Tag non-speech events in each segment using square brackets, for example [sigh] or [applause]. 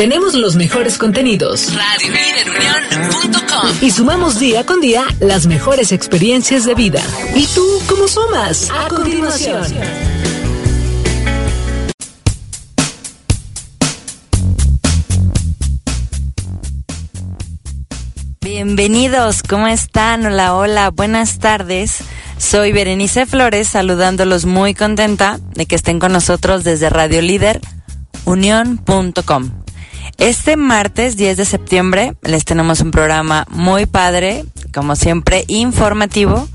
Tenemos los mejores contenidos. RadioLíderUnión.com Y sumamos día con día las mejores experiencias de vida. ¿Y tú cómo sumas? A continuación. Bienvenidos, ¿cómo están? Hola, hola, buenas tardes. Soy Berenice Flores, saludándolos muy contenta de que estén con nosotros desde Radio Líder unión.com. Este martes 10 de septiembre les tenemos un programa muy padre, como siempre, informativo,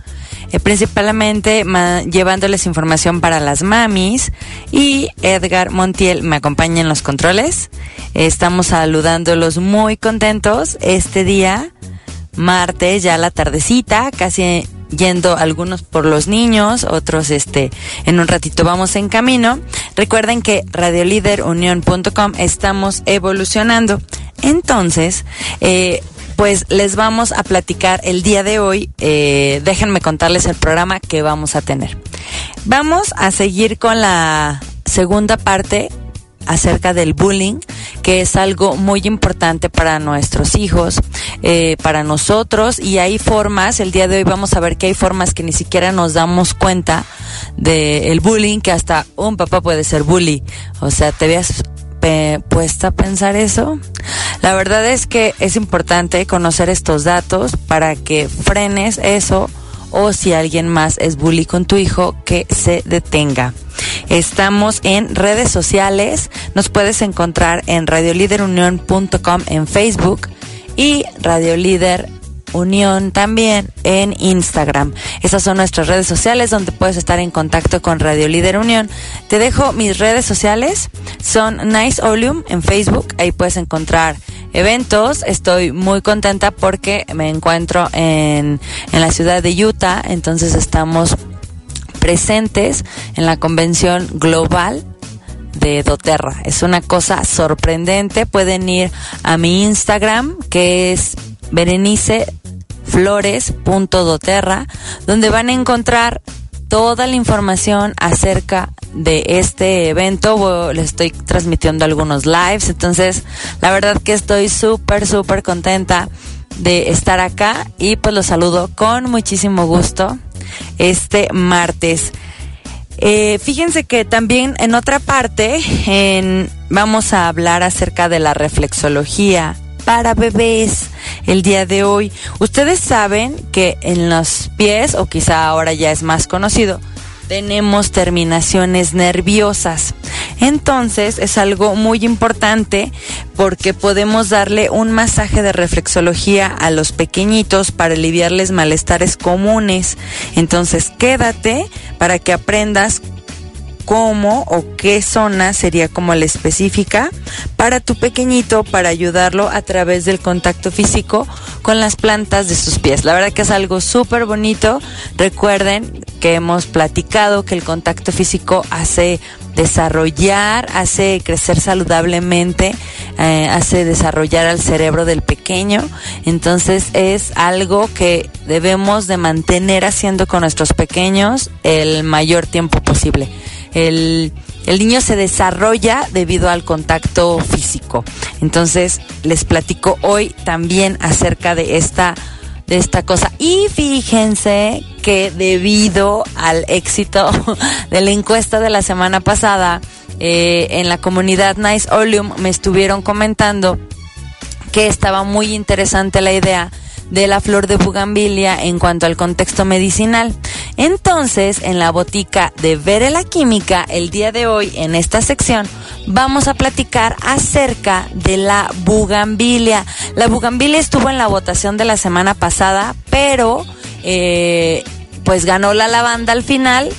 eh, principalmente llevándoles información para las mamis y Edgar Montiel me acompaña en los controles. estamos saludándolos muy contentos este día, martes, ya la tardecita, casi yendo algunos por los niños, otros este en un ratito vamos en camino. Recuerden que radioliderunion.com estamos evolucionando. Entonces, eh, pues les vamos a platicar el día de hoy. Eh, déjenme contarles el programa que vamos a tener. Vamos a seguir con la segunda parte acerca del bullying, que es algo muy importante para nuestros hijos, eh, para nosotros, y hay formas, el día de hoy vamos a ver que hay formas que ni siquiera nos damos cuenta del bullying, que hasta un papá puede ser bully. O sea, te veas puesta a pensar eso? La verdad es que es importante conocer estos datos para que frenes eso o si alguien más es bully con tu hijo, que se detenga. Estamos en redes sociales, nos puedes encontrar en radioliderunión.com en Facebook y Radio Unión también en Instagram. Esas son nuestras redes sociales donde puedes estar en contacto con Radio Líder Unión. Te dejo mis redes sociales, son Nice Oleum en Facebook, ahí puedes encontrar eventos. Estoy muy contenta porque me encuentro en, en la ciudad de Utah, entonces estamos presentes en la convención global de doTERRA. Es una cosa sorprendente. Pueden ir a mi Instagram, que es bereniceflores.doterra, donde van a encontrar toda la información acerca de este evento. Le estoy transmitiendo algunos lives, entonces la verdad que estoy súper, súper contenta de estar acá y pues los saludo con muchísimo gusto este martes. Eh, fíjense que también en otra parte vamos a hablar acerca de la reflexología para bebés el día de hoy. Ustedes saben que en los pies, o quizá ahora ya es más conocido, tenemos terminaciones nerviosas. Entonces es algo muy importante porque podemos darle un masaje de reflexología a los pequeñitos para aliviarles malestares comunes. Entonces quédate para que aprendas cómo o qué zona sería como la específica para tu pequeñito para ayudarlo a través del contacto físico con las plantas de sus pies. La verdad que es algo súper bonito. Recuerden que hemos platicado que el contacto físico hace desarrollar, hace crecer saludablemente, eh, hace desarrollar al cerebro del pequeño. Entonces es algo que debemos de mantener haciendo con nuestros pequeños el mayor tiempo posible el, niño se desarrolla debido al contacto físico. Entonces, les platico hoy también acerca de esta de esta cosa. Y fíjense que debido al éxito [laughs] de la encuesta de la semana pasada, eh, en la comunidad Nice Oleum me estuvieron comentando que estaba muy interesante la idea de la flor de bugambilia en cuanto al contexto medicinal. Entonces, en la botica de Vere la Química, el día de hoy, en esta sección, vamos a platicar acerca de la bugambilia. La bugambilia estuvo en la votación de la semana pasada, pero eh, pues ganó la lavanda al final.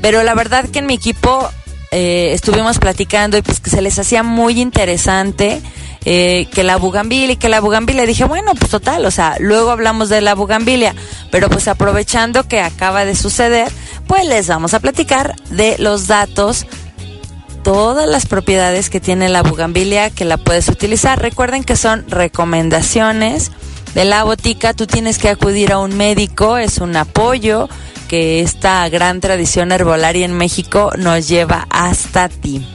Pero la verdad que en mi equipo eh, estuvimos platicando y pues que se les hacía muy interesante eh, que la bugambilia y que la bugambilia. Dije, bueno, pues total, o sea, luego hablamos de la bugambilia, pero pues aprovechando que acaba de suceder, pues les vamos a platicar de los datos todas las propiedades que tiene la bugambilia que la puedes utilizar. Recuerden que son recomendaciones de la botica, tú tienes que acudir a un médico, es un apoyo que esta gran tradición herbolaria en México nos lleva hasta ti.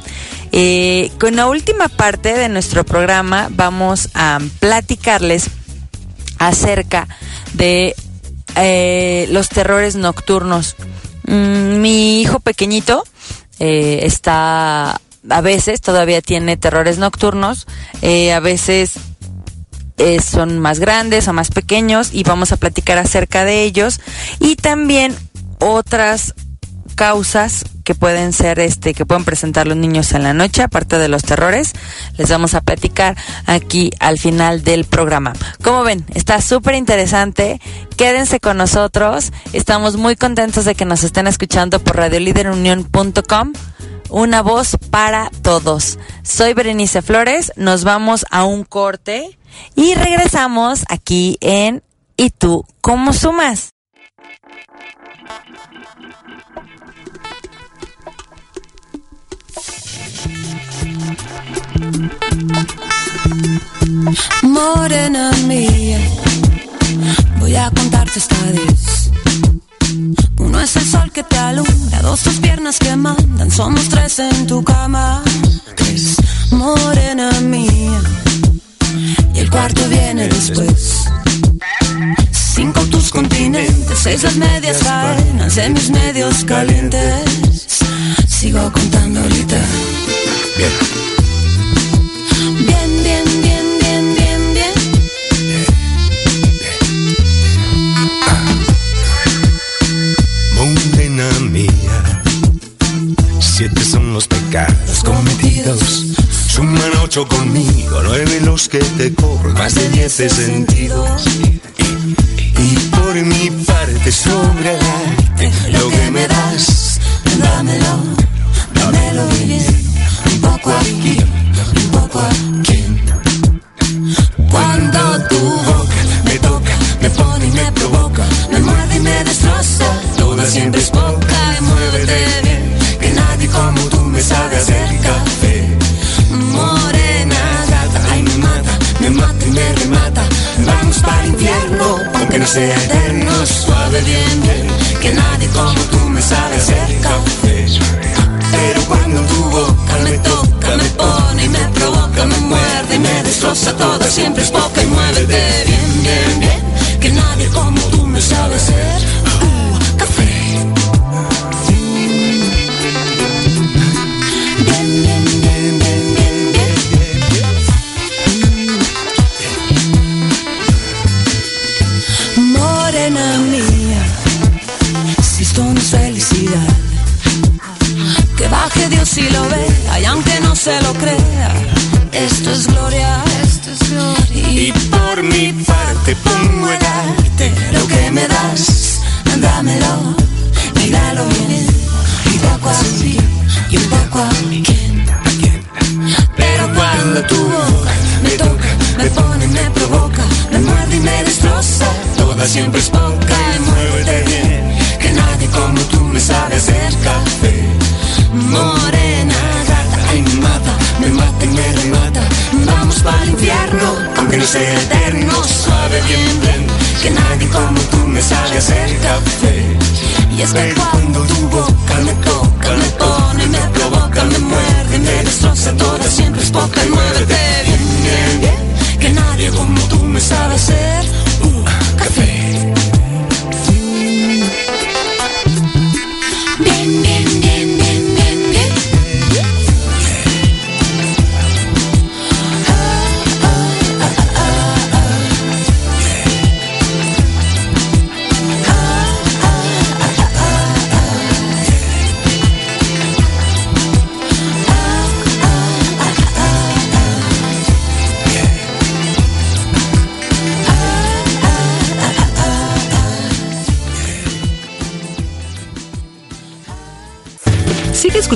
Eh, con la última parte de nuestro programa vamos a platicarles acerca de eh, los terrores nocturnos. Mm, mi hijo pequeñito eh, está a veces todavía tiene terrores nocturnos, a veces son más grandes o más pequeños y vamos a platicar acerca de ellos y también otras causas que pueden ser este que pueden presentar los niños en la noche aparte de los terrores les vamos a platicar aquí al final del programa. Como ven está súper interesante quédense con nosotros. Estamos muy contentos de que nos estén escuchando por radioliderunión.com una voz para todos. Soy Berenice Flores. Nos vamos a un corte y regresamos aquí en ¿Y tú cómo sumas? Morena mía, voy a contarte esta vez. Uno es el sol que te alumbra, dos tus piernas que mandan, somos tres en tu cama. Tres, morena mía, y el cuarto viene después. Cinco tus continentes, seis las medias cadenas en mis medios calientes. Sigo contando ahorita. Bien. Siete son los pecados cometidos. Suman ocho conmigo, nueve los que te cobro, más de diez sentidos. Y, por mi parte sobre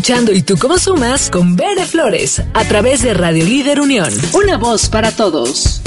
escuchando y tú cómo sumas con Bere Flores a través de Radio Líder Unión. Una voz para todos.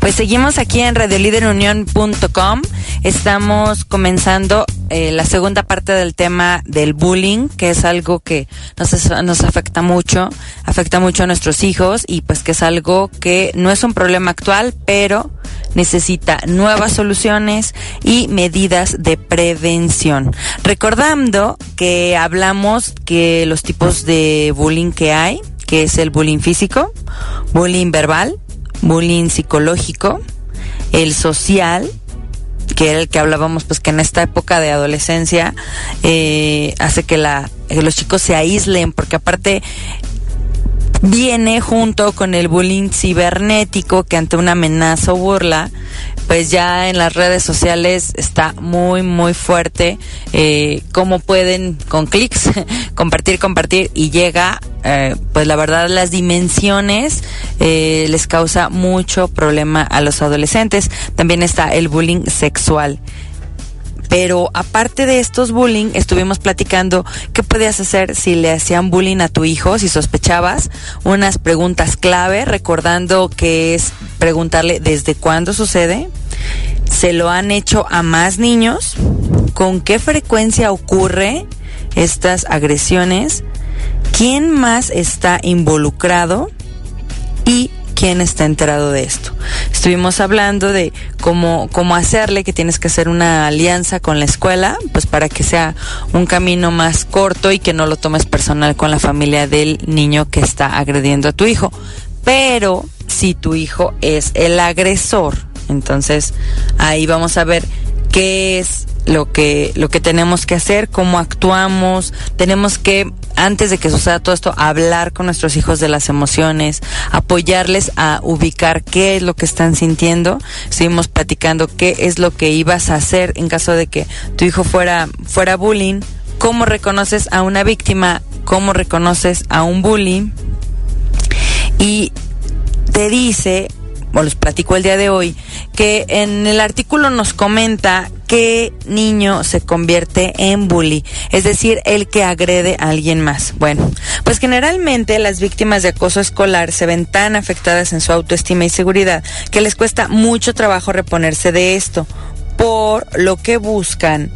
Pues seguimos aquí en radioliderunión.com. Estamos comenzando eh, la segunda parte del tema del bullying, que es algo que nos, nos afecta mucho, afecta mucho a nuestros hijos y pues que es algo que no es un problema actual, pero necesita nuevas soluciones y medidas de prevención. Recordando que hablamos que los tipos de bullying que hay, que es el bullying físico, bullying verbal, bullying psicológico, el social, que era el que hablábamos, pues que en esta época de adolescencia eh, hace que, la, que los chicos se aíslen, porque aparte viene junto con el bullying cibernético que ante una amenaza o burla pues ya en las redes sociales está muy muy fuerte eh, cómo pueden con clics [laughs] compartir compartir y llega eh, pues la verdad las dimensiones eh, les causa mucho problema a los adolescentes. También está el bullying sexual pero aparte de estos bullying, estuvimos platicando qué podías hacer si le hacían bullying a tu hijo, si sospechabas, unas preguntas clave, recordando que es preguntarle desde cuándo sucede, se lo han hecho a más niños, con qué frecuencia ocurre estas agresiones, quién más está involucrado y quién está enterado de esto. Estuvimos hablando de cómo, cómo hacerle, que tienes que hacer una alianza con la escuela, pues para que sea un camino más corto y que no lo tomes personal con la familia del niño que está agrediendo a tu hijo. Pero si tu hijo es el agresor, entonces ahí vamos a ver qué es lo que lo que tenemos que hacer, cómo actuamos, tenemos que antes de que suceda todo esto, hablar con nuestros hijos de las emociones, apoyarles a ubicar qué es lo que están sintiendo. Seguimos platicando qué es lo que ibas a hacer en caso de que tu hijo fuera, fuera bullying, cómo reconoces a una víctima, cómo reconoces a un bully. Y te dice o les platico el día de hoy, que en el artículo nos comenta qué niño se convierte en bully, es decir, el que agrede a alguien más. Bueno, pues generalmente las víctimas de acoso escolar se ven tan afectadas en su autoestima y seguridad que les cuesta mucho trabajo reponerse de esto, por lo que buscan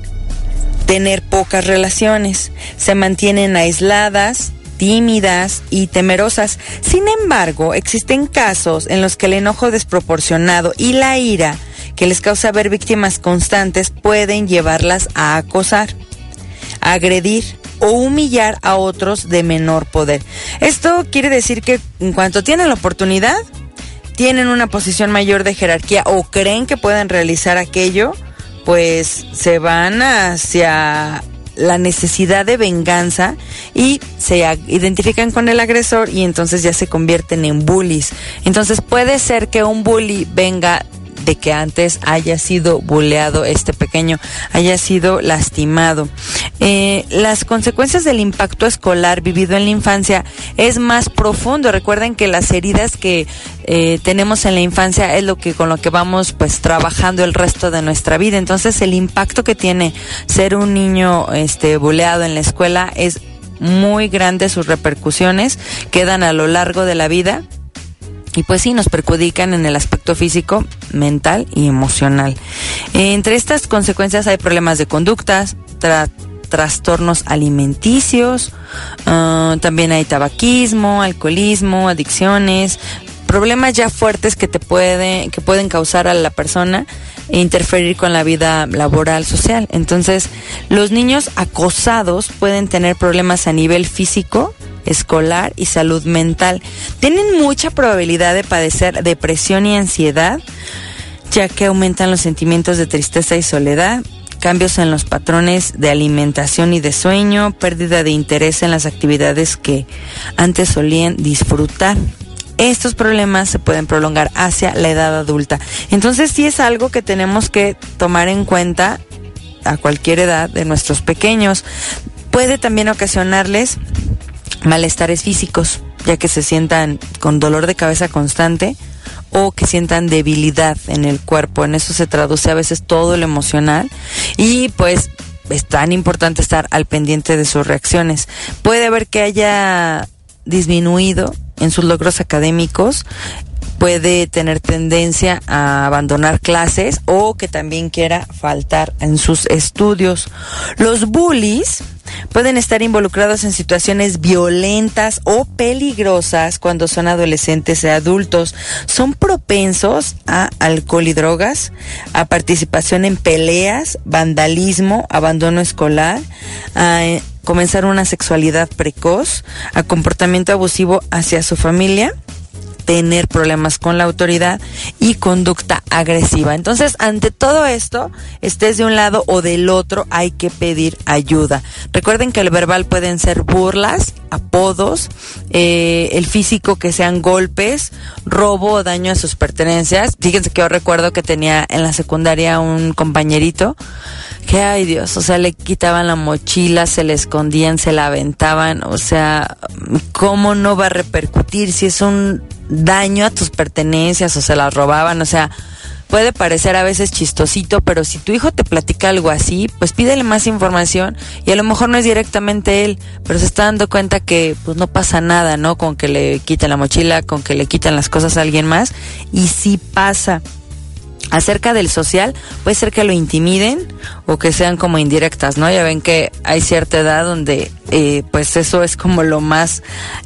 tener pocas relaciones, se mantienen aisladas, tímidas y temerosas. Sin embargo, existen casos en los que el enojo desproporcionado y la ira que les causa ver víctimas constantes pueden llevarlas a acosar, agredir o humillar a otros de menor poder. Esto quiere decir que en cuanto tienen la oportunidad, tienen una posición mayor de jerarquía o creen que pueden realizar aquello, pues se van hacia la necesidad de venganza y se identifican con el agresor y entonces ya se convierten en bullies. Entonces puede ser que un bully venga de que antes haya sido buleado este pequeño, haya sido lastimado. Eh, las consecuencias del impacto escolar vivido en la infancia es más profundo. Recuerden que las heridas que eh, tenemos en la infancia es lo que con lo que vamos pues trabajando el resto de nuestra vida. Entonces el impacto que tiene ser un niño este buleado en la escuela es muy grande sus repercusiones quedan a lo largo de la vida y pues sí, nos perjudican en el aspecto físico, mental y emocional. Entre estas consecuencias hay problemas de conductas, trastornos alimenticios, ah, también hay tabaquismo, alcoholismo, adicciones, problemas ya fuertes que te puede, que pueden causar a la persona e interferir con la vida laboral social. Entonces, los niños acosados pueden tener problemas a nivel físico, escolar y salud mental. Tienen mucha probabilidad de padecer depresión y ansiedad, ya que aumentan los sentimientos de tristeza y soledad, cambios en los patrones de alimentación y de sueño, pérdida de interés en las actividades que antes solían disfrutar. Estos problemas se pueden prolongar hacia la edad adulta. Entonces sí es algo que tenemos que tomar en cuenta a cualquier edad de nuestros pequeños. Puede también ocasionarles malestares físicos, ya que se sientan con dolor de cabeza constante o que sientan debilidad en el cuerpo. En eso se traduce a veces todo lo emocional y pues es tan importante estar al pendiente de sus reacciones. Puede haber que haya disminuido en sus logros académicos puede tener tendencia a abandonar clases o que también quiera faltar en sus estudios. Los bullies pueden estar involucrados en situaciones violentas o peligrosas cuando son adolescentes e adultos. Son propensos a alcohol y drogas, a participación en peleas, vandalismo, abandono escolar, a eh, comenzar una sexualidad precoz, a comportamiento abusivo hacia su familia tener problemas con la autoridad y conducta agresiva. Entonces, ante todo esto, estés de un lado o del otro, hay que pedir ayuda. Recuerden que el verbal pueden ser burlas, apodos, eh, el físico que sean golpes, robo o daño a sus pertenencias. Fíjense que yo recuerdo que tenía en la secundaria un compañerito que, ay Dios, o sea, le quitaban la mochila, se le escondían, se la aventaban, o sea, ¿cómo no va a repercutir si es un daño a tus pertenencias o se las robaban, o sea, puede parecer a veces chistosito, pero si tu hijo te platica algo así, pues pídele más información y a lo mejor no es directamente él, pero se está dando cuenta que pues no pasa nada, ¿no? Con que le quiten la mochila, con que le quiten las cosas a alguien más y sí pasa acerca del social, puede ser que lo intimiden o que sean como indirectas, ¿no? Ya ven que hay cierta edad donde eh, pues eso es como lo más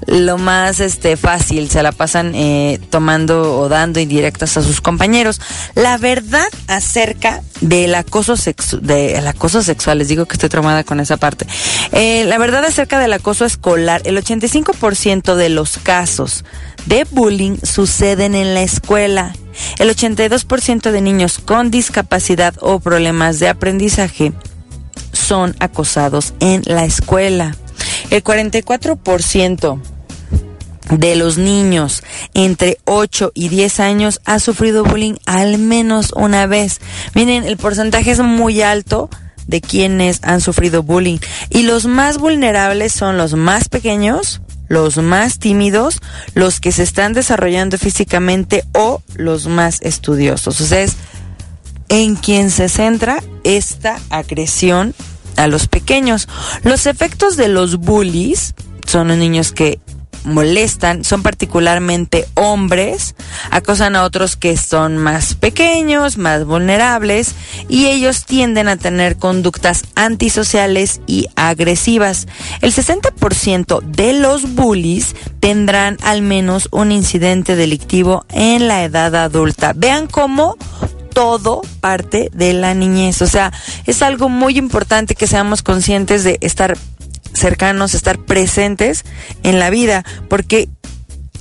lo más este fácil, se la pasan eh, tomando o dando indirectas a sus compañeros. La verdad acerca del acoso sexual, del acoso sexual, les digo que estoy traumada con esa parte. Eh, la verdad acerca del acoso escolar, el 85% de los casos de bullying suceden en la escuela el 82% de niños con discapacidad o problemas de aprendizaje son acosados en la escuela. El 44% de los niños entre 8 y 10 años ha sufrido bullying al menos una vez. Miren, el porcentaje es muy alto de quienes han sufrido bullying y los más vulnerables son los más pequeños, los más tímidos, los que se están desarrollando físicamente o los más estudiosos. O sea, es en quien se centra esta agresión a los pequeños. Los efectos de los bullies son los niños que molestan son particularmente hombres, acosan a otros que son más pequeños, más vulnerables y ellos tienden a tener conductas antisociales y agresivas. El 60% de los bullies tendrán al menos un incidente delictivo en la edad adulta. Vean cómo todo parte de la niñez. O sea, es algo muy importante que seamos conscientes de estar cercanos, estar presentes en la vida, porque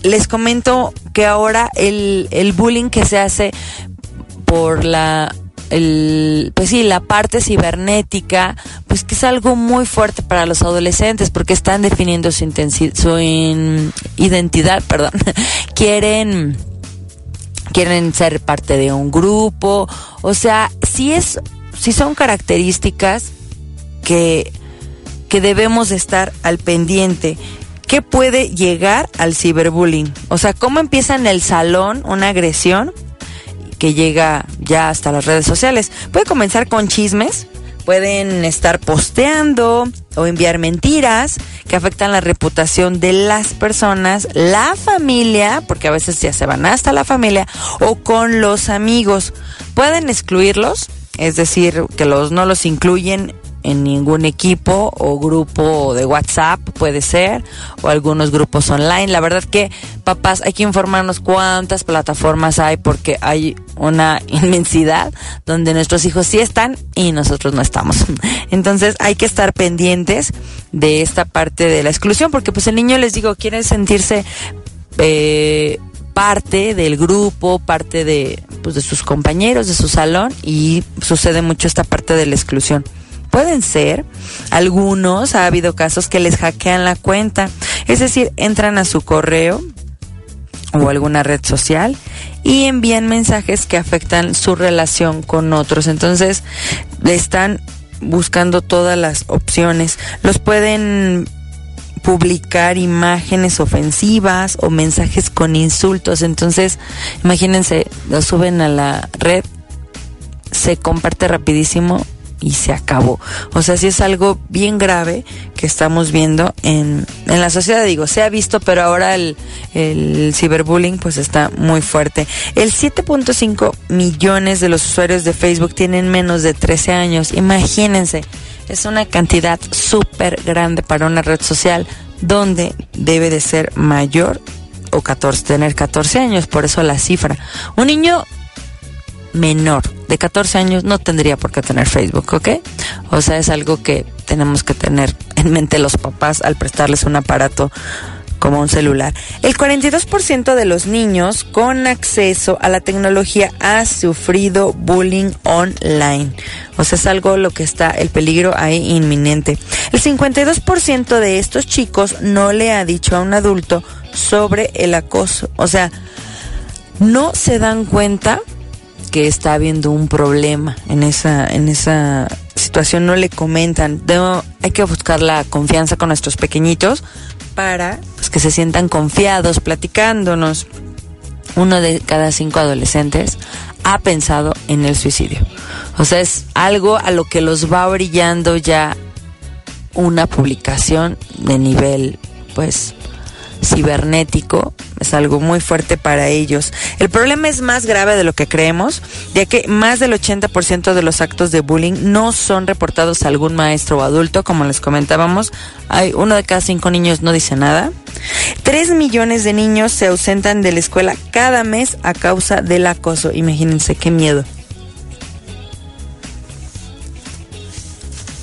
les comento que ahora el, el bullying que se hace por la el, pues sí, la parte cibernética, pues que es algo muy fuerte para los adolescentes porque están definiendo su, su identidad, [laughs] perdón, quieren quieren ser parte de un grupo, o sea, si es si son características que que debemos estar al pendiente. ¿Qué puede llegar al ciberbullying? O sea, ¿cómo empieza en el salón una agresión que llega ya hasta las redes sociales? Puede comenzar con chismes, pueden estar posteando o enviar mentiras que afectan la reputación de las personas, la familia, porque a veces ya se van hasta la familia, o con los amigos. Pueden excluirlos, es decir, que los no los incluyen en ningún equipo o grupo de WhatsApp, puede ser, o algunos grupos online. La verdad que, papás, hay que informarnos cuántas plataformas hay porque hay una [laughs] inmensidad donde nuestros hijos sí están y nosotros no estamos. [laughs] Entonces hay que estar pendientes de esta parte de la exclusión porque pues el niño, les digo, quiere sentirse... Eh, parte del grupo, parte de, pues, de sus compañeros, de su salón y sucede mucho esta parte de la exclusión pueden ser algunos, ha habido casos que les hackean la cuenta, es decir, entran a su correo o alguna red social y envían mensajes que afectan su relación con otros. Entonces, están buscando todas las opciones. Los pueden publicar imágenes ofensivas o mensajes con insultos. Entonces, imagínense, lo suben a la red, se comparte rapidísimo y se acabó. O sea, sí es algo bien grave que estamos viendo en, en la sociedad. Digo, se ha visto, pero ahora el, el ciberbullying pues está muy fuerte. El 7.5 millones de los usuarios de Facebook tienen menos de 13 años. Imagínense, es una cantidad súper grande para una red social donde debe de ser mayor o 14, tener 14 años, por eso la cifra. Un niño menor de 14 años no tendría por qué tener Facebook, ¿ok? O sea, es algo que tenemos que tener en mente los papás al prestarles un aparato como un celular. El 42% de los niños con acceso a la tecnología ha sufrido bullying online. O sea, es algo lo que está el peligro ahí inminente. El 52% de estos chicos no le ha dicho a un adulto sobre el acoso. O sea, no se dan cuenta que está habiendo un problema en esa, en esa situación, no le comentan. hay que buscar la confianza con nuestros pequeñitos para pues, que se sientan confiados platicándonos. Uno de cada cinco adolescentes ha pensado en el suicidio. O sea, es algo a lo que los va brillando ya una publicación de nivel, pues, cibernético es algo muy fuerte para ellos. El problema es más grave de lo que creemos, ya que más del 80% de los actos de bullying no son reportados a algún maestro o adulto, como les comentábamos. Hay uno de cada cinco niños no dice nada. Tres millones de niños se ausentan de la escuela cada mes a causa del acoso. Imagínense qué miedo.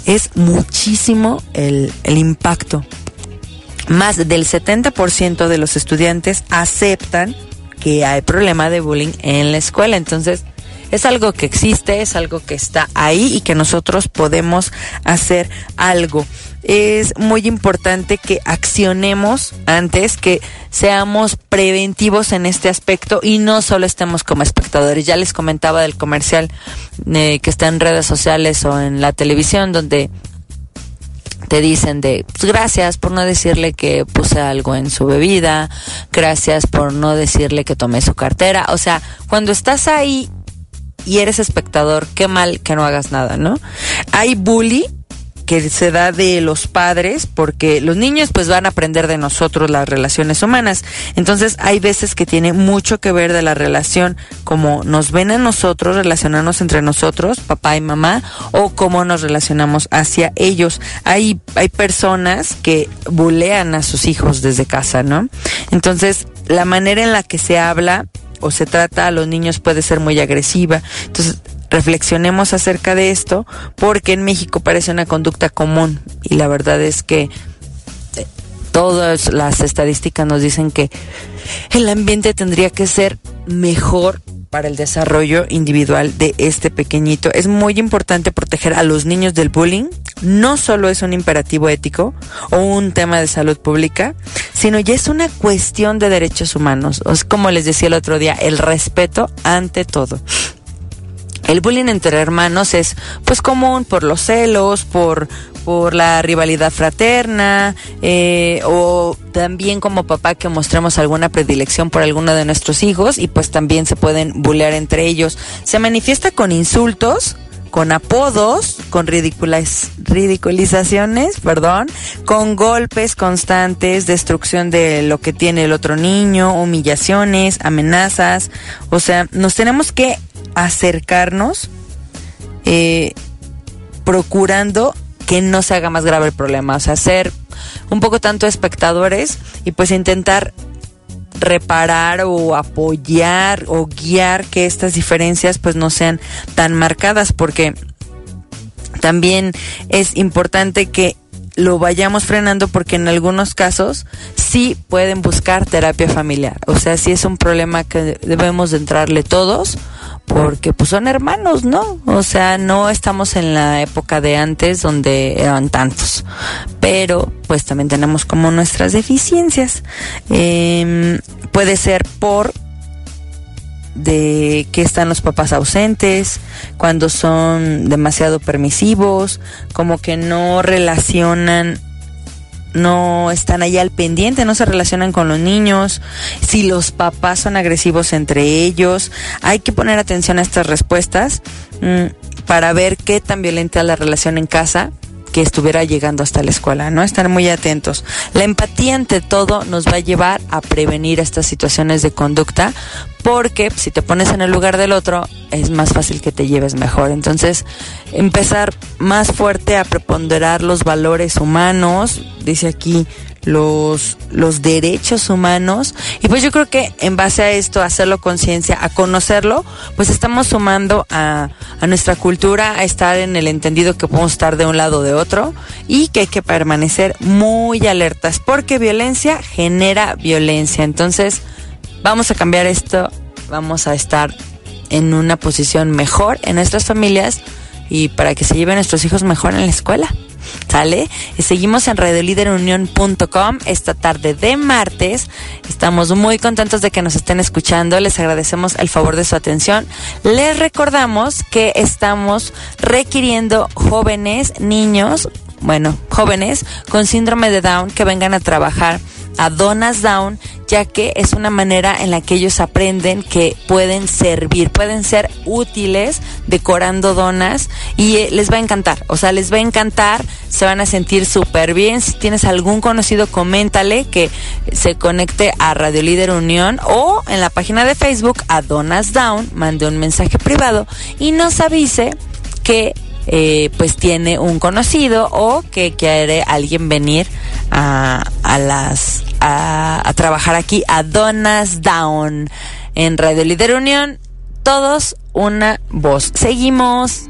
Es muchísimo el, el impacto más del 70% de los estudiantes aceptan que hay problema de bullying en la escuela. Entonces, es algo que existe, es algo que está ahí y que nosotros podemos hacer algo. Es muy importante que accionemos antes, que seamos preventivos en este aspecto y no solo estemos como espectadores. Ya les comentaba del comercial eh, que está en redes sociales o en la televisión donde te dicen de pues, gracias por no decirle que puse algo en su bebida, gracias por no decirle que tomé su cartera. O sea, cuando estás ahí y eres espectador, qué mal que no hagas nada, ¿no? Hay bully que se da de los padres porque los niños pues van a aprender de nosotros las relaciones humanas. Entonces hay veces que tiene mucho que ver de la relación como nos ven a nosotros, relacionarnos entre nosotros, papá y mamá, o cómo nos relacionamos hacia ellos. Hay, hay personas que bulean a sus hijos desde casa, ¿no? Entonces la manera en la que se habla o se trata a los niños puede ser muy agresiva. Entonces, reflexionemos acerca de esto porque en México parece una conducta común y la verdad es que eh, todas las estadísticas nos dicen que el ambiente tendría que ser mejor para el desarrollo individual de este pequeñito. Es muy importante proteger a los niños del bullying. No solo es un imperativo ético o un tema de salud pública, sino ya es una cuestión de derechos humanos. Es como les decía el otro día, el respeto ante todo. El bullying entre hermanos es pues común por los celos, por, por la rivalidad fraterna eh, o también como papá que mostremos alguna predilección por alguno de nuestros hijos y pues también se pueden bullear entre ellos. Se manifiesta con insultos, con apodos, con ridiculizaciones, perdón, con golpes constantes, destrucción de lo que tiene el otro niño, humillaciones, amenazas. O sea, nos tenemos que acercarnos eh, procurando que no se haga más grave el problema, o sea, ser un poco tanto espectadores y pues intentar reparar o apoyar o guiar que estas diferencias pues no sean tan marcadas porque también es importante que lo vayamos frenando porque en algunos casos sí pueden buscar terapia familiar. O sea, sí es un problema que debemos de entrarle todos porque pues son hermanos, ¿no? O sea, no estamos en la época de antes donde eran tantos, pero pues también tenemos como nuestras deficiencias. Em, puede ser por de que están los papás ausentes, cuando son demasiado permisivos, como que no relacionan no están ahí al pendiente, no se relacionan con los niños, si los papás son agresivos entre ellos. Hay que poner atención a estas respuestas mm, para ver qué tan violenta es la relación en casa que estuviera llegando hasta la escuela, ¿no? Estar muy atentos. La empatía ante todo nos va a llevar a prevenir estas situaciones de conducta porque si te pones en el lugar del otro es más fácil que te lleves mejor. Entonces, empezar más fuerte a preponderar los valores humanos, dice aquí los, los derechos humanos. Y pues yo creo que en base a esto, a hacerlo conciencia, a conocerlo, pues estamos sumando a, a nuestra cultura, a estar en el entendido que podemos estar de un lado o de otro y que hay que permanecer muy alertas porque violencia genera violencia. Entonces, vamos a cambiar esto, vamos a estar en una posición mejor en nuestras familias y para que se lleven nuestros hijos mejor en la escuela. ¿Sale? Y seguimos en radioliderunión.com esta tarde de martes. Estamos muy contentos de que nos estén escuchando. Les agradecemos el favor de su atención. Les recordamos que estamos requiriendo jóvenes, niños, bueno, jóvenes con síndrome de Down que vengan a trabajar a Donas Down, ya que es una manera en la que ellos aprenden que pueden servir, pueden ser útiles decorando donas y eh, les va a encantar, o sea, les va a encantar, se van a sentir súper bien. Si tienes algún conocido, coméntale que se conecte a Radio Líder Unión o en la página de Facebook a Donas Down, mande un mensaje privado y nos avise que eh, pues tiene un conocido o que quiere alguien venir a, a las a, a, trabajar aquí a Donas Down en Radio Líder Unión. Todos una voz. Seguimos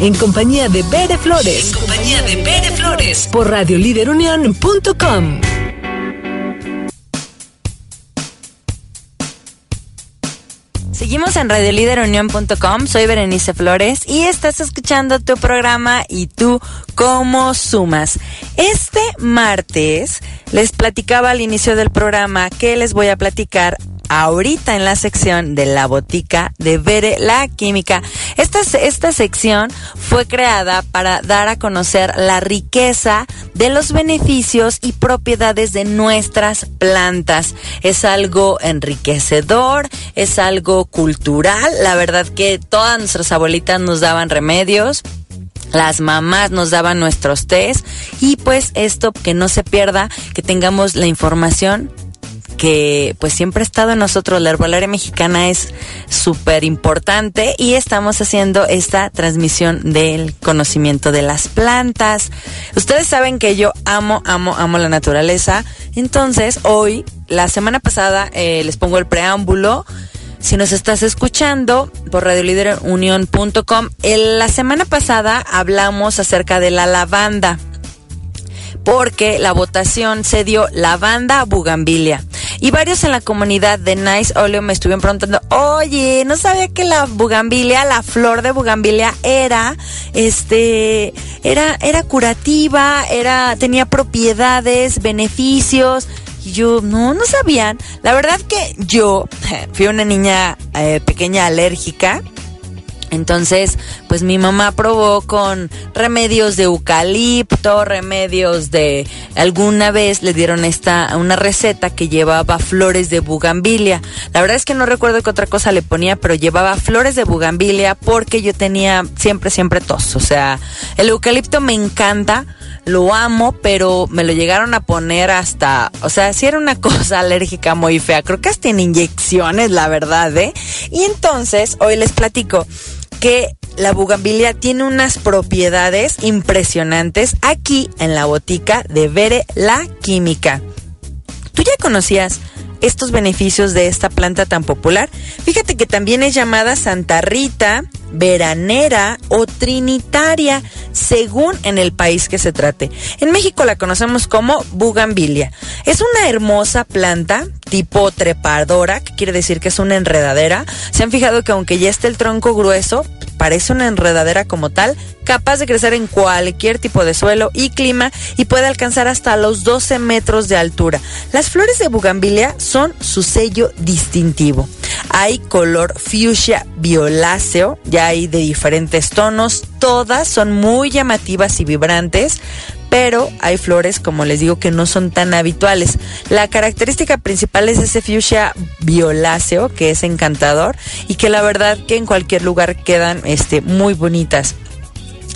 en compañía de Bere Flores. En compañía de Bere Flores. Por radioliderunión.com. Seguimos en radioliderunión.com, soy Berenice Flores y estás escuchando tu programa y tú cómo sumas. Este martes les platicaba al inicio del programa que les voy a platicar ahorita en la sección de la botica de Vere la Química. Esta, esta sección fue creada para dar a conocer la riqueza de los beneficios y propiedades de nuestras plantas. Es algo enriquecedor, es algo cultural. La verdad que todas nuestras abuelitas nos daban remedios las mamás nos daban nuestros tés y pues esto que no se pierda, que tengamos la información que pues siempre ha estado en nosotros. La herbolaria mexicana es súper importante y estamos haciendo esta transmisión del conocimiento de las plantas. Ustedes saben que yo amo, amo, amo la naturaleza. Entonces hoy, la semana pasada, eh, les pongo el preámbulo. Si nos estás escuchando por radioliderunión.com, la semana pasada hablamos acerca de la lavanda porque la votación se dio lavanda bugambilia. Y varios en la comunidad de Nice Oleo me estuvieron preguntando, oye, no sabía que la bugambilia, la flor de bugambilia era, este, era, era curativa, era, tenía propiedades, beneficios. Yo, no, no sabían. La verdad que yo [laughs] fui una niña eh, pequeña alérgica entonces, pues mi mamá probó con remedios de eucalipto, remedios de alguna vez le dieron esta una receta que llevaba flores de bugambilia. La verdad es que no recuerdo qué otra cosa le ponía, pero llevaba flores de bugambilia porque yo tenía siempre siempre tos, o sea, el eucalipto me encanta, lo amo, pero me lo llegaron a poner hasta, o sea, si era una [laughs] cosa alérgica muy fea, creo que hasta en inyecciones, la verdad, ¿eh? Y entonces, hoy les platico que la bugambilia tiene unas propiedades impresionantes aquí en la botica de Vere la Química. ¿Tú ya conocías estos beneficios de esta planta tan popular? Fíjate que también es llamada Santa Rita, veranera o trinitaria, según en el país que se trate. En México la conocemos como bugambilia. Es una hermosa planta tipo trepadora, que quiere decir que es una enredadera. Se han fijado que aunque ya esté el tronco grueso, parece una enredadera como tal, capaz de crecer en cualquier tipo de suelo y clima y puede alcanzar hasta los 12 metros de altura. Las flores de bugambilia son su sello distintivo. Hay color fuchsia violáceo, ya hay de diferentes tonos, todas son muy llamativas y vibrantes, pero hay flores, como les digo, que no son tan habituales. La característica principal es ese fuchsia violáceo, que es encantador y que la verdad que en cualquier lugar quedan este, muy bonitas.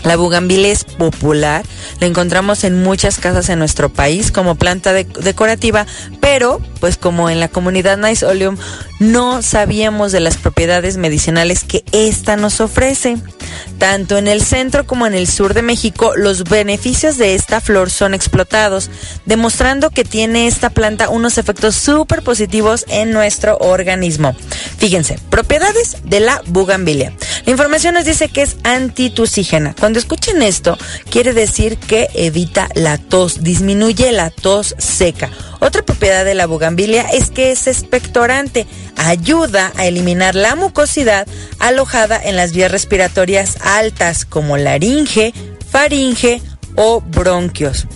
La bugambilia es popular, la encontramos en muchas casas en nuestro país como planta decorativa, pero pues como en la comunidad Nice Oleum no sabíamos de las propiedades medicinales que esta nos ofrece. Tanto en el centro como en el sur de México, los beneficios de esta flor son explotados, demostrando que tiene esta planta unos efectos súper positivos en nuestro organismo. Fíjense, propiedades de la bugambilia. La información nos dice que es antitusígena. Cuando escuchen esto, quiere decir que evita la tos, disminuye la tos seca. Otra propiedad de la bugambilia es que es expectorante, ayuda a eliminar la mucosidad alojada en las vías respiratorias altas como laringe, faringe o bronquios.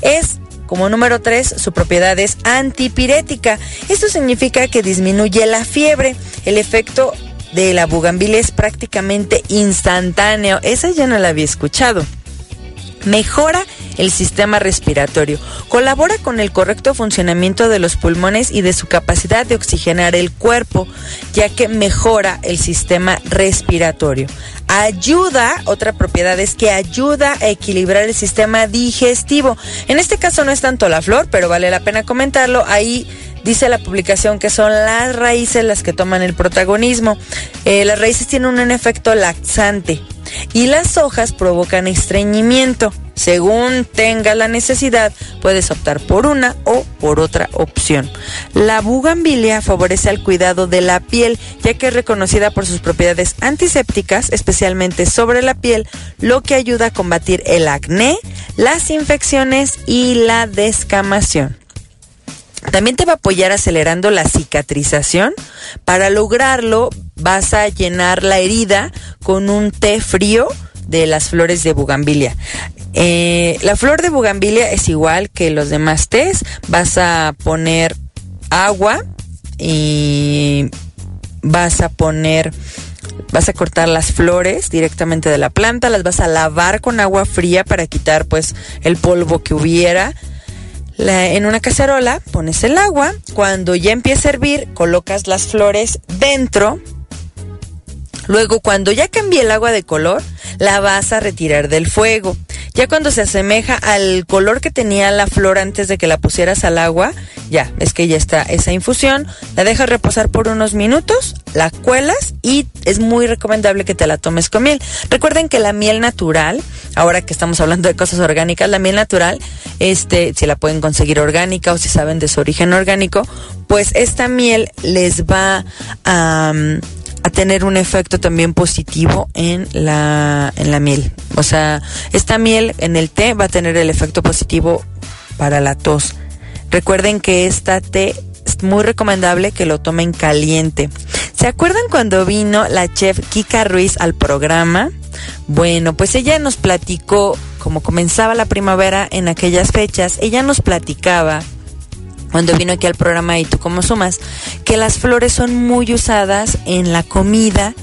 Es como número 3, su propiedad es antipirética. Esto significa que disminuye la fiebre. El efecto de la bugambilia es prácticamente instantáneo. Esa ya no la había escuchado. Mejora el sistema respiratorio. Colabora con el correcto funcionamiento de los pulmones y de su capacidad de oxigenar el cuerpo, ya que mejora el sistema respiratorio. Ayuda, otra propiedad es que ayuda a equilibrar el sistema digestivo. En este caso no es tanto la flor, pero vale la pena comentarlo. Ahí dice la publicación que son las raíces las que toman el protagonismo. Eh, las raíces tienen un efecto laxante y las hojas provocan estreñimiento. Según tenga la necesidad, puedes optar por una o por otra opción. La bugambilia favorece el cuidado de la piel, ya que es reconocida por sus propiedades antisépticas, especialmente sobre la piel, lo que ayuda a combatir el acné, las infecciones y la descamación. También te va a apoyar acelerando la cicatrización. Para lograrlo, vas a llenar la herida con un té frío de las flores de bugambilia. Eh, la flor de bugambilia es igual que los demás tés. Vas a poner agua y vas a poner vas a cortar las flores directamente de la planta, las vas a lavar con agua fría para quitar pues el polvo que hubiera. En una cacerola pones el agua, cuando ya empiece a hervir colocas las flores dentro. Luego cuando ya cambie el agua de color, la vas a retirar del fuego. Ya cuando se asemeja al color que tenía la flor antes de que la pusieras al agua, ya, es que ya está esa infusión, la dejas reposar por unos minutos, la cuelas y es muy recomendable que te la tomes con miel. Recuerden que la miel natural, ahora que estamos hablando de cosas orgánicas, la miel natural, este, si la pueden conseguir orgánica o si saben de su origen orgánico, pues esta miel les va a a tener un efecto también positivo en la, en la miel. O sea, esta miel en el té va a tener el efecto positivo para la tos. Recuerden que esta té es muy recomendable que lo tomen caliente. ¿Se acuerdan cuando vino la chef Kika Ruiz al programa? Bueno, pues ella nos platicó, como comenzaba la primavera en aquellas fechas, ella nos platicaba cuando vino aquí al programa y tú como sumas, que las flores son muy usadas en la comida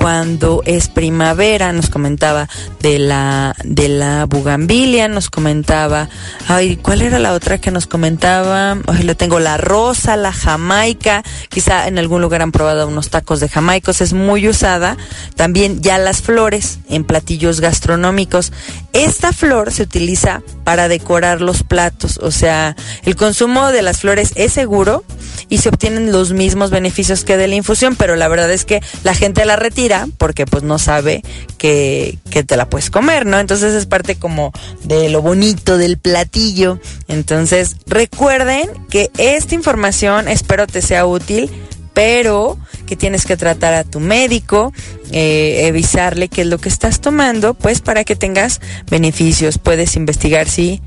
cuando es primavera, nos comentaba de la de la bugambilia, nos comentaba, ay, ¿cuál era la otra que nos comentaba? Hoy lo tengo la rosa, la jamaica, quizá en algún lugar han probado unos tacos de jamaicos, es muy usada. También ya las flores en platillos gastronómicos. Esta flor se utiliza para decorar los platos, o sea, el consumo de las flores es seguro y se obtienen los mismos beneficios que de la infusión, pero la verdad es que la gente la retira porque pues no sabe que, que te la puedes comer, ¿no? Entonces es parte como de lo bonito del platillo. Entonces recuerden que esta información espero te sea útil, pero que tienes que tratar a tu médico, eh, avisarle qué es lo que estás tomando, pues para que tengas beneficios. Puedes investigar si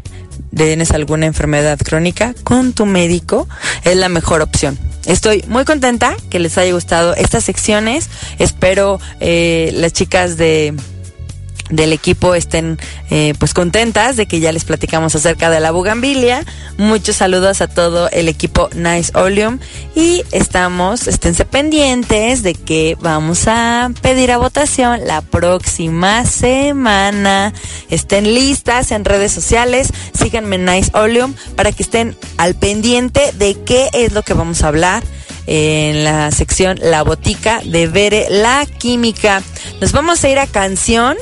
tienes alguna enfermedad crónica con tu médico, es la mejor opción. Estoy muy contenta que les haya gustado estas secciones. Espero eh, las chicas de del equipo estén eh, pues contentas de que ya les platicamos acerca de la bugambilia. Muchos saludos a todo el equipo Nice Oleum y estamos, esténse pendientes de que vamos a pedir a votación la próxima semana. Estén listas en redes sociales, síganme Nice Oleum para que estén al pendiente de qué es lo que vamos a hablar en la sección La Botica de Vere la Química. Nos vamos a ir a canción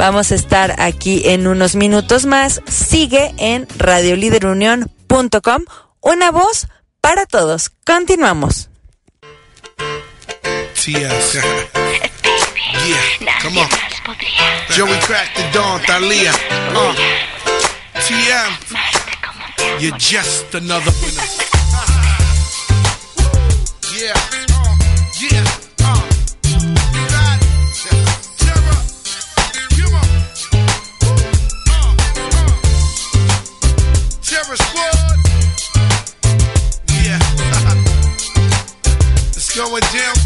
Vamos a estar aquí en unos minutos más. Sigue en radioliderunión.com. Una voz para todos. Continuamos. TS. [laughs] yeah, come on. Joey Crack the Dawn, Thalia. Uh. TM. You're just another winner. [laughs] yeah. Going down,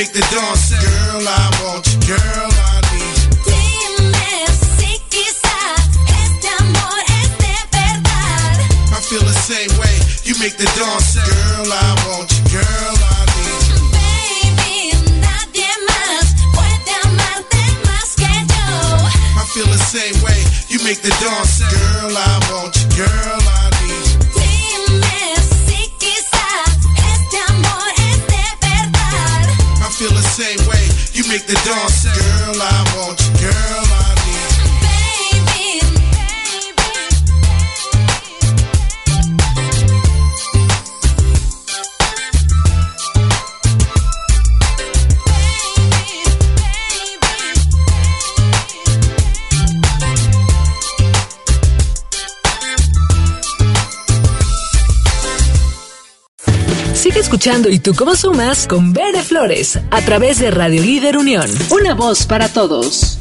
make the dawn say, Girl, I want you. Girl, I need you. Dime si quizás este amor es de verdad. I feel the same way. You make the dawn say, Girl, I want you. Girl, I need you. Baby, nadie más puede amarte más que yo. I feel the same way. You make the dawn say, Girl, I want you. Make the dawn say, escuchando y tú cómo sumas con Bere Flores a través de Radio Líder Unión. Una voz para todos.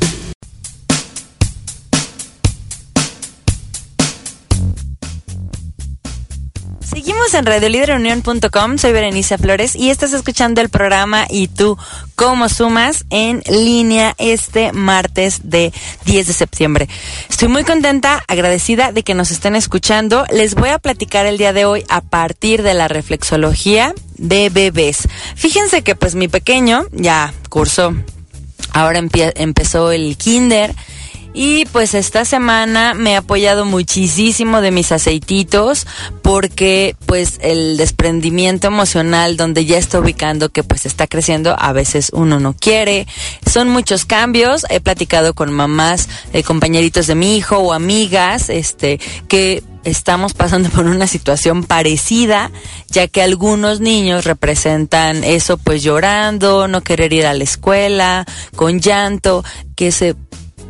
Seguimos en radioliderunión.com, soy Berenice Flores y estás escuchando el programa y tú cómo sumas en línea este martes de 10 de septiembre. Estoy muy contenta, agradecida de que nos estén escuchando. Les voy a platicar el día de hoy a partir de la reflexología de bebés. Fíjense que pues mi pequeño ya cursó, ahora empezó el kinder. Y pues esta semana me he apoyado muchísimo de mis aceititos porque pues el desprendimiento emocional donde ya está ubicando que pues está creciendo a veces uno no quiere. Son muchos cambios. He platicado con mamás, eh, compañeritos de mi hijo o amigas, este, que estamos pasando por una situación parecida, ya que algunos niños representan eso pues llorando, no querer ir a la escuela, con llanto, que se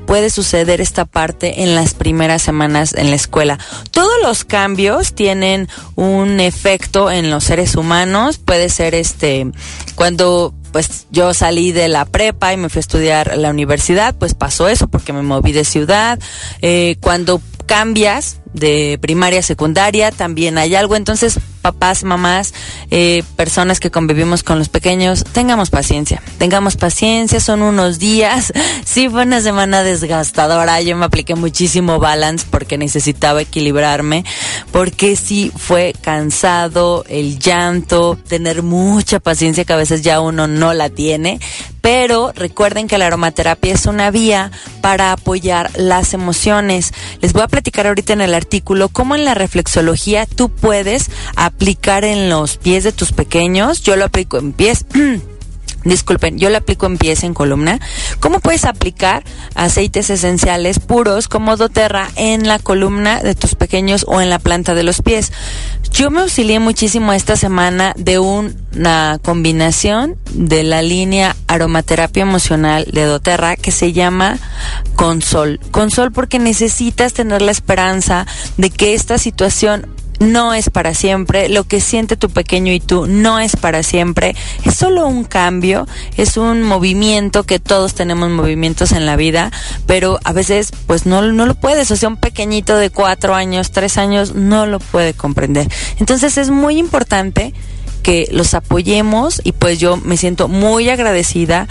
puede suceder esta parte en las primeras semanas en la escuela. Todos los cambios tienen un efecto en los seres humanos. Puede ser este cuando pues yo salí de la prepa y me fui a estudiar a la universidad, pues pasó eso porque me moví de ciudad. Eh, cuando cambias de primaria a secundaria también hay algo. Entonces, papás, mamás, eh, personas que convivimos con los pequeños, tengamos paciencia. Tengamos paciencia, son unos días. [laughs] Sí, fue una semana desgastadora. Yo me apliqué muchísimo balance porque necesitaba equilibrarme. Porque sí fue cansado, el llanto, tener mucha paciencia que a veces ya uno no la tiene. Pero recuerden que la aromaterapia es una vía para apoyar las emociones. Les voy a platicar ahorita en el artículo cómo en la reflexología tú puedes aplicar en los pies de tus pequeños. Yo lo aplico en pies. [clears throat] Disculpen, yo lo aplico en pies en columna. ¿Cómo puedes aplicar aceites esenciales puros como doTERRA en la columna de tus pequeños o en la planta de los pies? Yo me auxilié muchísimo esta semana de una combinación de la línea aromaterapia emocional de doTERRA que se llama Consol. Consol porque necesitas tener la esperanza de que esta situación no es para siempre, lo que siente tu pequeño y tú no es para siempre, es solo un cambio, es un movimiento que todos tenemos movimientos en la vida, pero a veces pues no, no lo puedes, o sea, un pequeñito de cuatro años, tres años no lo puede comprender. Entonces es muy importante que los apoyemos y pues yo me siento muy agradecida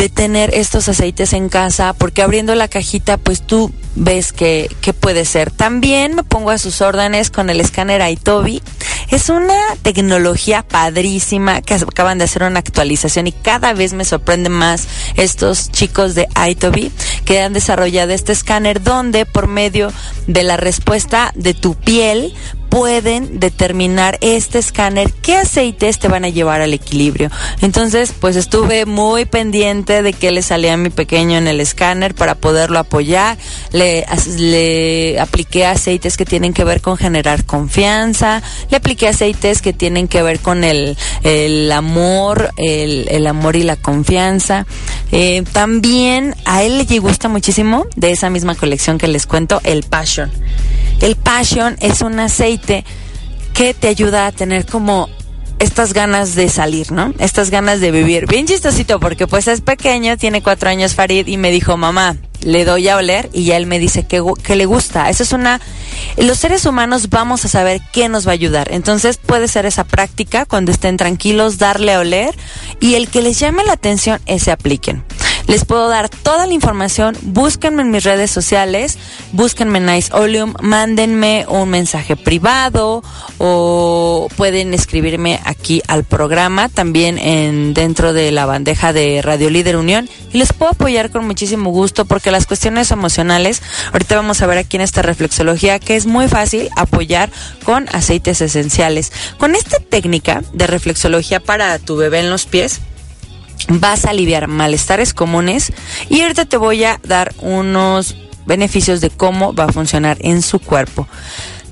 de tener estos aceites en casa, porque abriendo la cajita, pues tú ves que, que puede ser. También me pongo a sus órdenes con el escáner Aitobi. Es una tecnología padrísima que acaban de hacer una actualización y cada vez me sorprende más estos chicos de Aitobi que han desarrollado este escáner donde por medio de la respuesta de tu piel pueden determinar este escáner qué aceites te van a llevar al equilibrio. Entonces, pues estuve muy pendiente de qué le salía a mi pequeño en el escáner para poderlo apoyar. Le, apliqué aceites que tienen que ver con generar confianza. Aceites que tienen que ver con el, el amor, el, el amor y la confianza. Eh, también a él le gusta muchísimo de esa misma colección que les cuento, el Passion. El Passion es un aceite que te ayuda a tener como estas ganas de salir, ¿no? Estas ganas de vivir. Bien chistosito porque pues es pequeño, tiene cuatro años Farid y me dijo, mamá, le doy a oler y ya él me dice que, que, le gusta. Eso es una... Los seres humanos vamos a saber qué nos va a ayudar. Entonces puede ser esa práctica cuando estén tranquilos, darle a oler y el que les llame la atención, ese apliquen. Les puedo dar toda la información. Búsquenme en mis redes sociales, búsquenme en Nice Oleum, mándenme un mensaje privado o pueden escribirme aquí al programa, también en dentro de la bandeja de Radio Líder Unión y les puedo apoyar con muchísimo gusto porque las cuestiones emocionales, ahorita vamos a ver aquí en esta reflexología que es muy fácil apoyar con aceites esenciales. Con esta técnica de reflexología para tu bebé en los pies, vas a aliviar malestares comunes y ahorita te voy a dar unos beneficios de cómo va a funcionar en su cuerpo.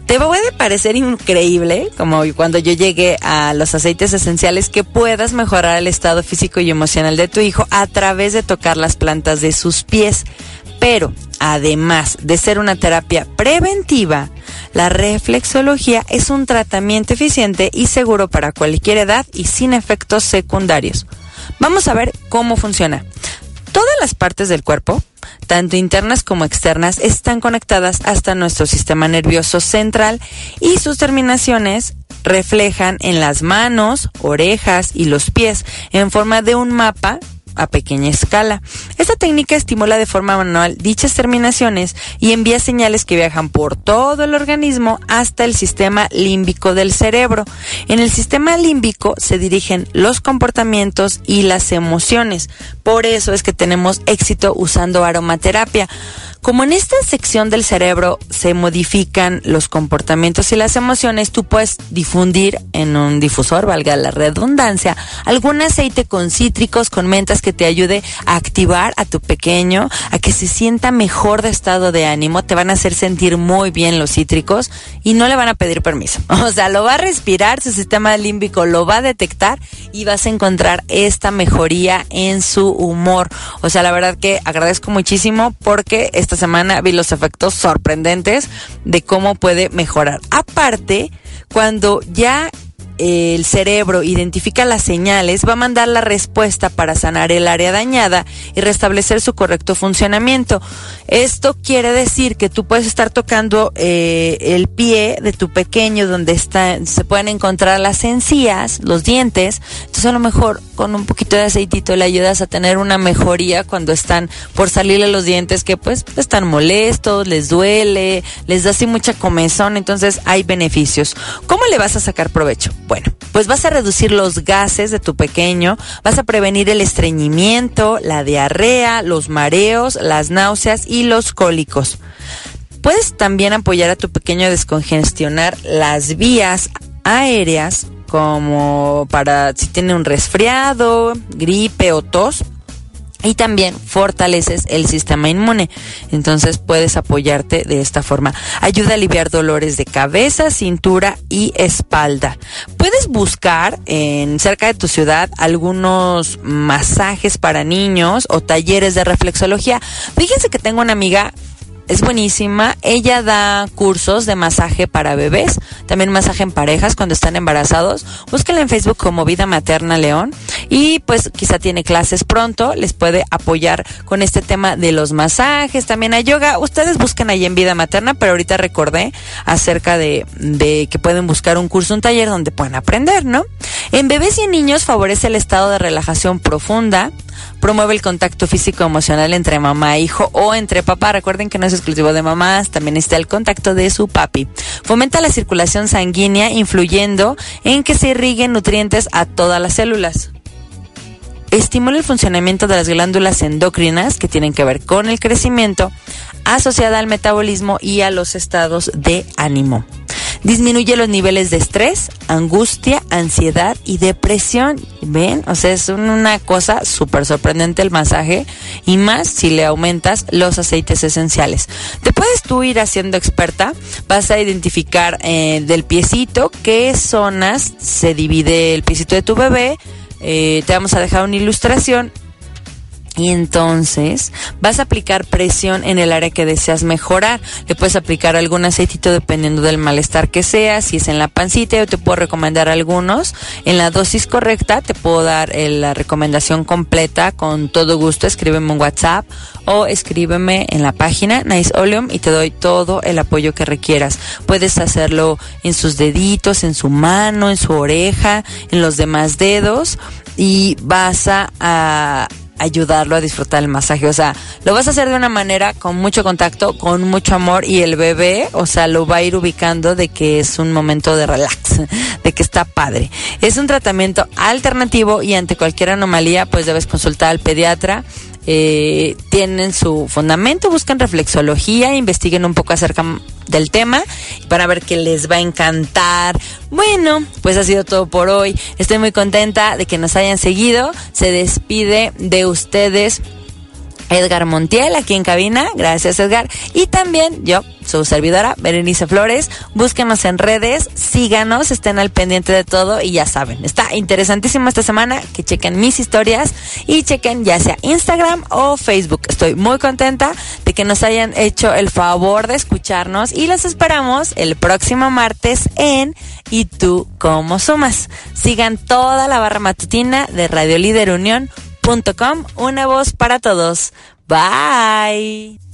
Te puede parecer increíble, como cuando yo llegué a los aceites esenciales, que puedas mejorar el estado físico y emocional de tu hijo a través de tocar las plantas de sus pies. Pero, además de ser una terapia preventiva, la reflexología es un tratamiento eficiente y seguro para cualquier edad y sin efectos secundarios. Vamos a ver cómo funciona. Todas las partes del cuerpo, tanto internas como externas, están conectadas hasta nuestro sistema nervioso central y sus terminaciones reflejan en las manos, orejas y los pies en forma de un mapa a pequeña escala. Esta técnica estimula de forma manual dichas terminaciones y envía señales que viajan por todo el organismo hasta el sistema límbico del cerebro. En el sistema límbico se dirigen los comportamientos y las emociones. Por eso es que tenemos éxito usando aromaterapia. Como en esta sección del cerebro se modifican los comportamientos y las emociones, tú puedes difundir en un difusor, valga la redundancia, algún aceite con cítricos, con mentas que te ayude a activar a tu pequeño, a que se sienta mejor de estado de ánimo, te van a hacer sentir muy bien los cítricos y no le van a pedir permiso. [laughs] O sea, lo va a respirar, su sistema límbico lo va a detectar y vas a encontrar esta mejoría en su humor. O sea, la verdad que agradezco muchísimo porque esta semana vi los efectos sorprendentes de cómo puede mejorar. Aparte, cuando ya el cerebro identifica las señales, va a mandar la respuesta para sanar el área dañada y restablecer su correcto funcionamiento. Esto quiere decir que tú puedes estar tocando eh, el pie de tu pequeño donde está, se pueden encontrar las encías, los dientes. Entonces a lo mejor con un poquito de aceitito le ayudas a tener una mejoría cuando están por salirle los dientes que pues están molestos, les duele, les da así mucha comezón. Entonces hay beneficios. ¿Cómo le vas a sacar provecho? Bueno, pues vas a reducir los gases de tu pequeño, vas a prevenir el estreñimiento, la diarrea, los mareos, las náuseas y los cólicos. Puedes también apoyar a tu pequeño a descongestionar las vías aéreas como para si tiene un resfriado, gripe o tos y también fortaleces el sistema inmune. Entonces puedes apoyarte de esta forma. Ayuda a aliviar dolores de cabeza, cintura y espalda. Puedes buscar en cerca de tu ciudad algunos masajes para niños o talleres de reflexología. Fíjense que tengo una amiga es buenísima. Ella da cursos de masaje para bebés, también masaje en parejas cuando están embarazados. Búsquenla en Facebook como Vida Materna León y pues quizá tiene clases pronto, les puede apoyar con este tema de los masajes, también a yoga. Ustedes busquen ahí en Vida Materna, pero ahorita recordé acerca de, de que pueden buscar un curso, un taller donde pueden aprender, ¿no? En bebés y en niños favorece el estado de relajación profunda, promueve el contacto físico emocional entre mamá e hijo o entre papá. Recuerden que no es exclusivo de mamás, también está el contacto de su papi. Fomenta la circulación sanguínea, influyendo en que se irriguen nutrientes a todas las células. Estimula el funcionamiento de las glándulas endocrinas que tienen que ver con el crecimiento, asociada al metabolismo y a los estados de ánimo. Disminuye los niveles de estrés, angustia, ansiedad y depresión. ¿Ven? O sea, es una cosa súper sorprendente el masaje y más si le aumentas los aceites esenciales. Te puedes tú ir haciendo experta, vas a identificar eh, del piecito qué zonas se divide el piecito de tu bebé. Eh, te vamos a dejar una ilustración y entonces vas a aplicar presión en el área que deseas mejorar. Le puedes aplicar algún aceitito dependiendo del malestar que sea. Si es en la pancita, yo te puedo recomendar algunos. En la dosis correcta te puedo dar eh, la recomendación completa con todo gusto. Escríbeme en WhatsApp o escríbeme en la página Nice Oleum y te doy todo el apoyo que requieras. Puedes hacerlo en sus deditos, en su mano, en su oreja, en los demás dedos y vas a ayudarlo a disfrutar el masaje. O sea, lo vas a hacer de una manera con mucho contacto, con mucho amor y el bebé, o sea, lo va a ir ubicando de que es un momento de relax, [laughs] de que está padre. Es un tratamiento alternativo y ante cualquier anomalía, pues debes consultar al pediatra eh, tienen su fundamento, buscan reflexología, investiguen un poco acerca del tema para ver que les va a encantar. Bueno, pues ha sido todo por hoy. Estoy muy contenta de que nos hayan seguido. Se despide de ustedes Edgar Montiel aquí en cabina. Gracias, Edgar. Y también yo, su servidora, Berenice Flores. Búsquenos en redes, síganos, estén al pendiente de todo y ya saben, está interesantísimo esta semana que chequen mis historias y chequen ya sea Instagram o Facebook. Estoy muy contenta de que nos hayan hecho el favor de escucharnos y los esperamos el próximo martes en ¿Y tú cómo sumas? Sigan toda la barra matutina de Radio Líder Unión una voz para todos. Bye.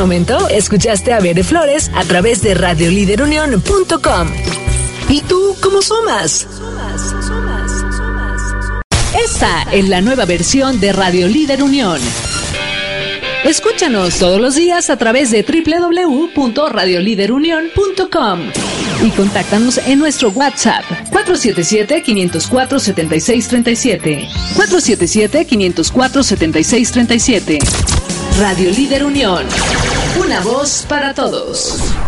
Momento escuchaste a Bere Flores a través de radioliderunión.com. ¿Y tú cómo sumas? Esta es la nueva versión de Radio Líder Unión. Escúchanos todos los días a través de www.radioliderunión.com y contáctanos en nuestro WhatsApp 477-504-7637. 477-504-7637. Radio Líder Unión. Una voz para todos.